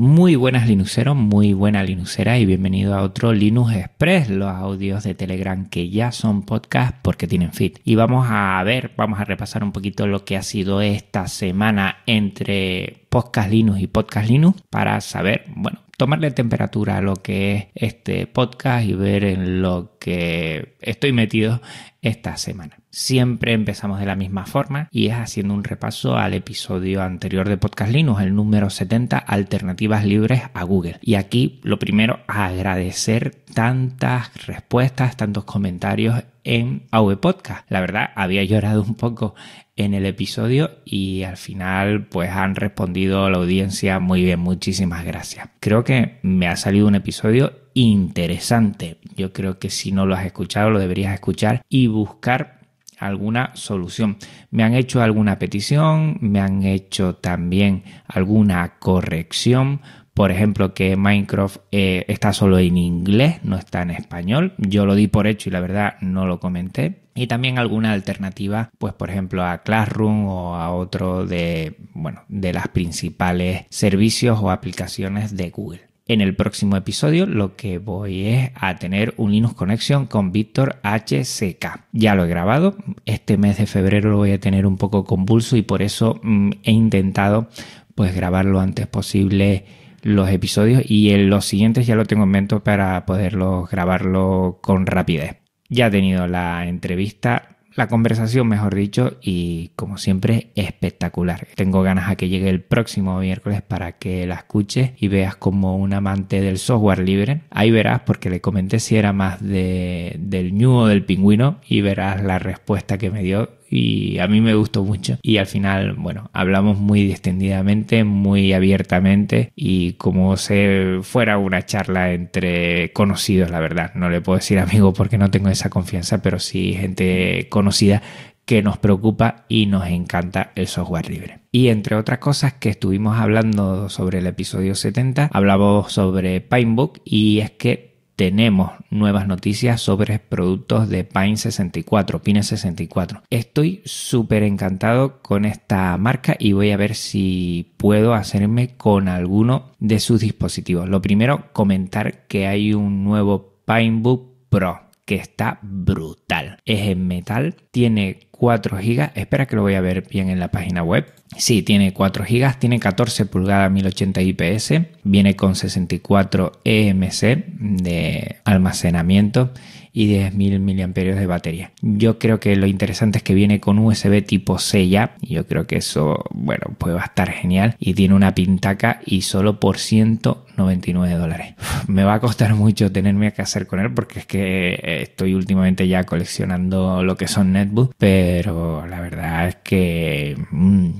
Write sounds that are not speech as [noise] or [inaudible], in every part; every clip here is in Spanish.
Muy buenas Linuxeros, muy buena Linuxera y bienvenido a otro Linux Express, los audios de Telegram que ya son podcast porque tienen feed. Y vamos a ver, vamos a repasar un poquito lo que ha sido esta semana entre Podcast Linux y Podcast Linux para saber, bueno, tomarle temperatura a lo que es este podcast y ver en lo que estoy metido esta semana. Siempre empezamos de la misma forma y es haciendo un repaso al episodio anterior de Podcast Linux, el número 70, Alternativas Libres a Google. Y aquí lo primero, agradecer tantas respuestas, tantos comentarios en AV Podcast. La verdad, había llorado un poco en el episodio y al final pues han respondido la audiencia muy bien, muchísimas gracias. Creo que me ha salido un episodio interesante. Yo creo que si no lo has escuchado lo deberías escuchar y buscar alguna solución. Me han hecho alguna petición, me han hecho también alguna corrección. Por ejemplo, que Minecraft eh, está solo en inglés, no está en español. Yo lo di por hecho y la verdad no lo comenté y también alguna alternativa, pues por ejemplo a Classroom o a otro de, bueno, de las principales servicios o aplicaciones de Google. En el próximo episodio lo que voy es a tener un Linux Connection con Víctor HCK. Ya lo he grabado, este mes de febrero lo voy a tener un poco convulso y por eso mm, he intentado pues grabar lo antes posible los episodios y en los siguientes ya lo tengo en mente para poderlos grabarlo con rapidez. Ya he tenido la entrevista, la conversación, mejor dicho, y como siempre, espectacular. Tengo ganas a que llegue el próximo miércoles para que la escuches y veas como un amante del software libre. Ahí verás, porque le comenté si era más de, del ñu o del pingüino, y verás la respuesta que me dio y a mí me gustó mucho. Y al final, bueno, hablamos muy distendidamente, muy abiertamente y como si fuera una charla entre conocidos, la verdad. No le puedo decir [laughs] amigo porque no tengo esa confianza, pero sí gente conocida que nos preocupa y nos encanta el software libre. Y entre otras cosas que estuvimos hablando sobre el episodio 70, hablamos sobre Pinebook y es que tenemos nuevas noticias sobre productos de Pine 64, Pine 64. Estoy súper encantado con esta marca y voy a ver si puedo hacerme con alguno de sus dispositivos. Lo primero, comentar que hay un nuevo Pinebook Pro que está brutal. Es en metal, tiene 4 GB. Espera que lo voy a ver bien en la página web. Sí, tiene 4 GB, tiene 14 pulgadas 1080 IPS, viene con 64 EMC de almacenamiento y 10.000 mAh de batería. Yo creo que lo interesante es que viene con USB tipo C ya. Y yo creo que eso, bueno, pues va a estar genial. Y tiene una pintaca y solo por 199 dólares. [laughs] Me va a costar mucho tenerme que hacer con él porque es que eh, estoy últimamente ya coleccionando lo que son netbooks. Pero la verdad es que mm,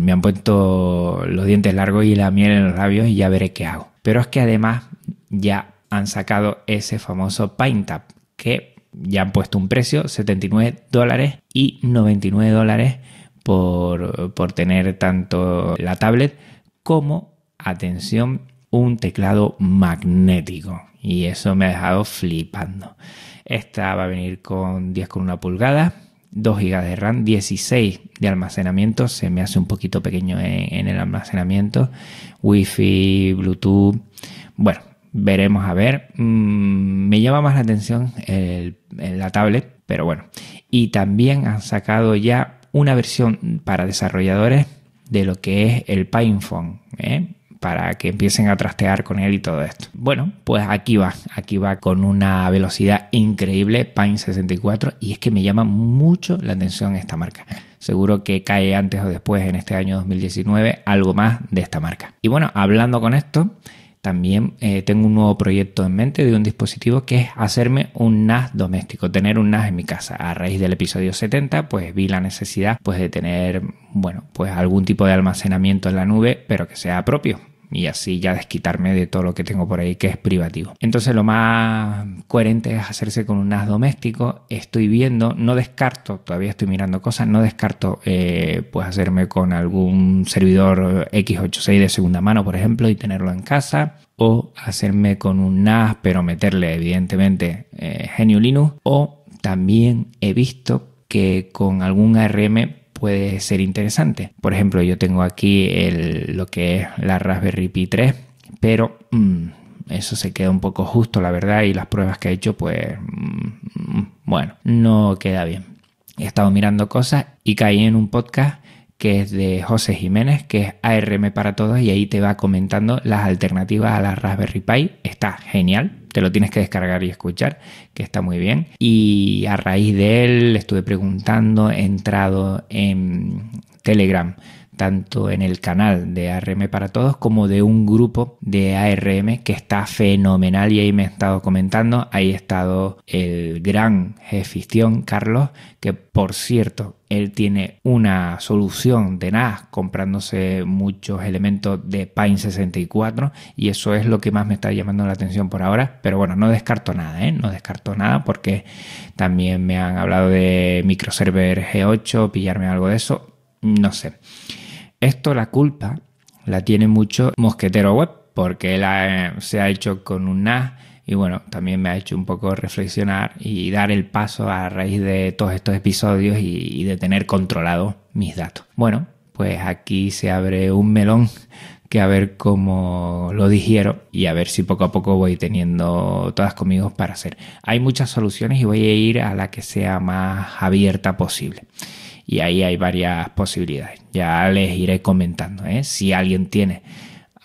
me han puesto los dientes largos y la miel en los labios y ya veré qué hago. Pero es que además ya han sacado ese famoso PaintTap que ya han puesto un precio, 79 dólares y 99 dólares por, por tener tanto la tablet como, atención, un teclado magnético. Y eso me ha dejado flipando. Esta va a venir con 10,1 pulgada, 2 GB de RAM, 16 de almacenamiento. Se me hace un poquito pequeño en el almacenamiento. Wi-Fi, Bluetooth. Bueno, veremos a ver. Mm, me llama más la atención la tablet, pero bueno. Y también han sacado ya una versión para desarrolladores de lo que es el PinePhone, ¿eh? para que empiecen a trastear con él y todo esto. Bueno, pues aquí va, aquí va con una velocidad increíble, Pine 64, y es que me llama mucho la atención esta marca. Seguro que cae antes o después en este año 2019 algo más de esta marca. Y bueno, hablando con esto, también eh, tengo un nuevo proyecto en mente de un dispositivo que es hacerme un NAS doméstico, tener un NAS en mi casa. A raíz del episodio 70, pues vi la necesidad pues de tener, bueno, pues algún tipo de almacenamiento en la nube, pero que sea propio y así ya desquitarme de todo lo que tengo por ahí que es privativo. Entonces lo más coherente es hacerse con un NAS doméstico. Estoy viendo, no descarto, todavía estoy mirando cosas, no descarto eh, pues hacerme con algún servidor x86 de segunda mano, por ejemplo, y tenerlo en casa. O hacerme con un NAS, pero meterle evidentemente eh, Genio Linux. O también he visto que con algún ARM puede ser interesante. Por ejemplo, yo tengo aquí el, lo que es la Raspberry Pi 3 pero mm, eso se queda un poco justo, la verdad, y las pruebas que he hecho, pues, mm, bueno, no queda bien. He estado mirando cosas y caí en un podcast que es de José Jiménez, que es ARM para todos y ahí te va comentando las alternativas a la Raspberry Pi. Está genial, te lo tienes que descargar y escuchar, que está muy bien. Y a raíz de él estuve preguntando, he entrado en Telegram tanto en el canal de ARM para todos como de un grupo de ARM que está fenomenal y ahí me he estado comentando. Ahí ha estado el gran jefición Carlos, que por cierto, él tiene una solución de NAS comprándose muchos elementos de Pine 64 y eso es lo que más me está llamando la atención por ahora. Pero bueno, no descarto nada, ¿eh? No descarto nada porque también me han hablado de microserver G8, pillarme algo de eso. No sé. Esto la culpa la tiene mucho Mosquetero Web, porque él se ha hecho con un NAS y bueno, también me ha hecho un poco reflexionar y dar el paso a raíz de todos estos episodios y, de tener controlado mis datos. Bueno, pues aquí se abre un melón que a ver cómo lo digiero y a ver si poco a poco voy teniendo todas conmigo para hacer. Hay muchas soluciones y voy a ir a la que sea más abierta posible y ahí hay varias posibilidades. Ya les iré comentando. ¿eh? Si alguien tiene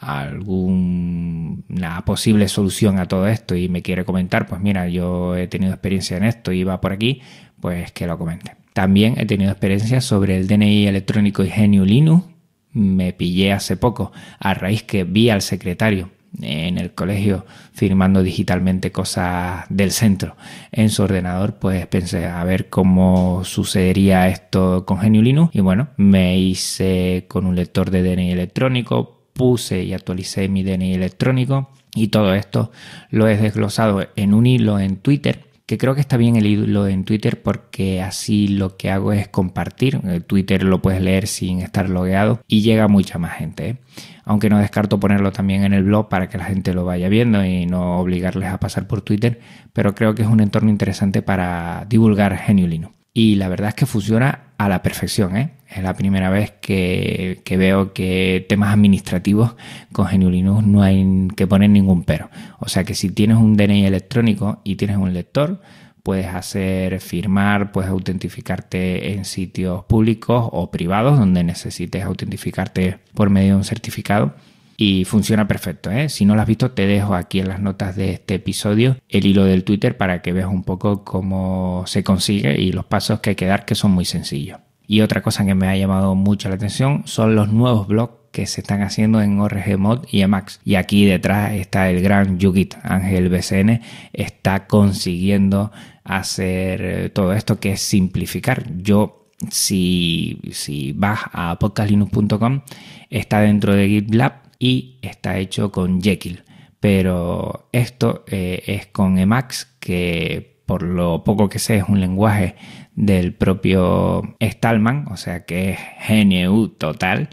alguna posible solución a todo esto y me quiere comentar, pues mira, yo he tenido experiencia en esto y va por aquí, pues que lo comente. También he tenido experiencia sobre el DNI electrónico y Linux. Me pillé hace poco a raíz que vi al secretario en el colegio firmando digitalmente cosas del centro. En su ordenador, pues pensé a ver cómo sucedería esto con GNU Linux y bueno, me hice con un lector de DNI electrónico, puse y actualicé mi DNI electrónico y todo esto lo he desglosado en un hilo en Twitter que creo que está bien el hilo en Twitter porque así lo que hago es compartir. El Twitter lo puedes leer sin estar logueado y llega mucha más gente. ¿eh? Aunque no descarto ponerlo también en el blog para que la gente lo vaya viendo y no obligarles a pasar por Twitter, pero creo que es un entorno interesante para divulgar Geniulino. Y la verdad es que funciona a la perfección. ¿eh? Es la primera vez que, veo que temas administrativos con GNU Linux no hay que poner ningún pero. O sea que si tienes un DNI electrónico y tienes un lector, puedes hacer firmar, puedes autentificarte en sitios públicos o privados donde necesites autentificarte por medio de un certificado y funciona perfecto. ¿eh? Si no lo has visto, te dejo aquí en las notas de este episodio el hilo del Twitter para que veas un poco cómo se consigue y los pasos que hay que dar, que son muy sencillos. Y otra cosa que me ha llamado mucho la atención son los nuevos blogs que se están haciendo en ORGMod y Emacs. Y aquí detrás está el gran Yugit. Ángel BCN está consiguiendo hacer eh, todo esto que es simplificar. Yo, si, si vas a podcastlinux.com, está dentro de GitLab y está hecho con Jekyll. Pero esto eh, es con Emacs, que por lo poco que sé es un lenguaje del propio Stallman, o sea que es GNU total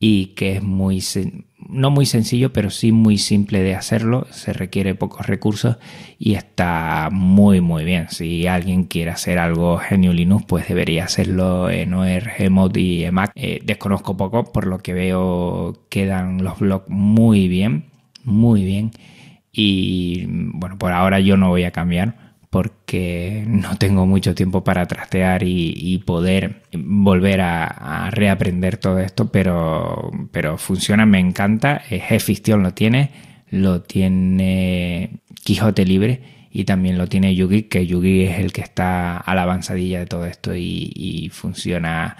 y que es muy no muy sencillo, pero sí muy simple de hacerlo. Se requiere pocos recursos y está muy, muy bien. Si alguien quiere hacer algo genio Linux, pues debería hacerlo en ORG y Emac. Eh, desconozco poco, por lo que veo quedan los blogs muy bien, muy bien. Y bueno, por ahora yo no voy a cambiar porque no tengo mucho tiempo para trastear y, poder volver a, reaprender todo esto, pero, pero funciona, me encanta. Gfiction lo tiene, lo tiene Quijote Libre y también lo tiene Yugi, que Yugi es el que está a la avanzadilla de todo esto y, funciona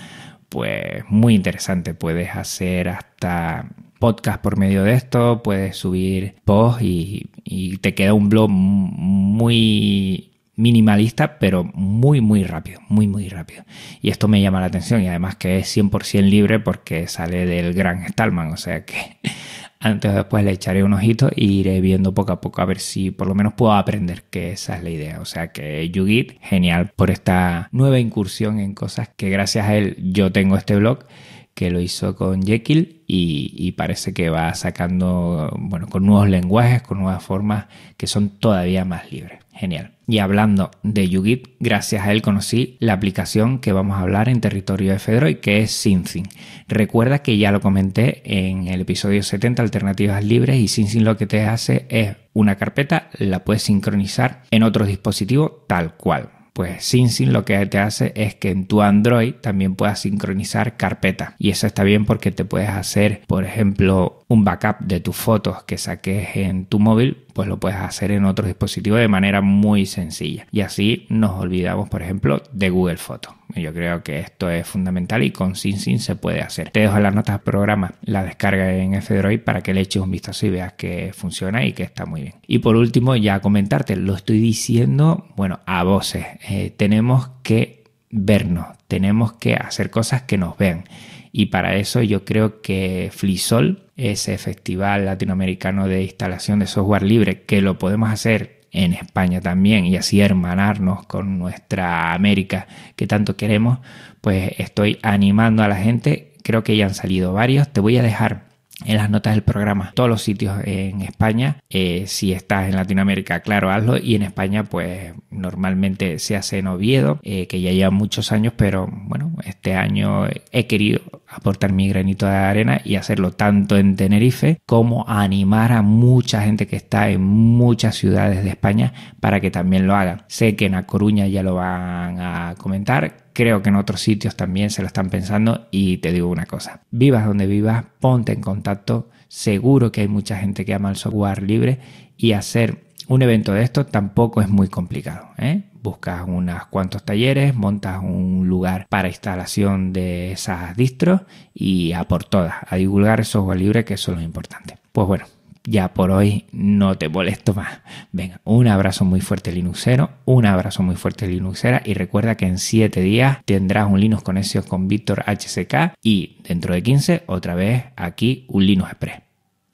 pues muy interesante. Puedes hacer hasta podcast por medio de esto, puedes subir post y, y te queda un blog muy minimalista, pero muy, muy rápido, muy, muy rápido. Y esto me llama la atención y además que es 100% libre porque sale del gran Stallman, o sea que [laughs] antes o después le echaré un ojito e iré viendo poco a poco a ver si por lo menos puedo aprender, que esa es la idea. O sea que Yugit, genial por esta nueva incursión en cosas que gracias a él yo tengo este blog que lo hizo con Jekyll y, parece que va sacando, bueno, con nuevos lenguajes, con nuevas formas que son todavía más libres. Genial. Y hablando de YouGit, gracias a él conocí la aplicación que vamos a hablar en territorio de Fedroid, que es SynSyn. Recuerda que ya lo comenté en el episodio 70, Alternativas Libres, y SynSyn lo que te hace es una carpeta, la puedes sincronizar en otro dispositivo tal cual. Pues SynSyn lo que te hace es que en tu Android también puedas sincronizar carpeta. Y eso está bien porque te puedes hacer, por ejemplo, un backup de tus fotos que saques en tu móvil pues lo puedes hacer en otro dispositivo de manera muy sencilla. Y así nos olvidamos, por ejemplo, de Google Fotos. Yo creo que esto es fundamental y con SynSyn se puede hacer. Te dejo las notas del programa la descarga en F-Droid para que le eches un vistazo y veas que funciona y que está muy bien. Y por último, ya comentarte, lo estoy diciendo, bueno, a voces. Eh, tenemos que vernos, tenemos que hacer cosas que nos vean. Y para eso yo creo que Flisol, ese festival latinoamericano de instalación de software libre, que lo podemos hacer en España también y así hermanarnos con nuestra América que tanto queremos, pues estoy animando a la gente. Creo que ya han salido varios. Te voy a dejar en las notas del programa todos los sitios en España. Eh, si estás en Latinoamérica, claro, hazlo. Y en España, pues normalmente se hace en Oviedo, eh, que ya lleva muchos años, pero bueno, este año he querido aportar mi granito de arena y hacerlo tanto en Tenerife como animar a mucha gente que está en muchas ciudades de España para que también lo hagan. Sé que en A Coruña ya lo van a comentar, creo que en otros sitios también se lo están pensando y te digo una cosa, vivas donde vivas, ponte en contacto, seguro que hay mucha gente que ama el software libre y hacer un evento de esto tampoco es muy complicado. ¿eh? Buscas unos cuantos talleres, montas un lugar para instalación de esas distros y a por todas, a divulgar el software libre, que eso es lo importante. Pues bueno, ya por hoy no te molesto más. Venga, un abrazo muy fuerte Linuxero, un abrazo muy fuerte Linuxera y recuerda que en 7 días tendrás un Linux Conexión con Víctor HCK y dentro de 15 otra vez aquí un Linux Express.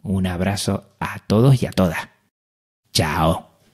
Un abrazo a todos y a todas. Chao.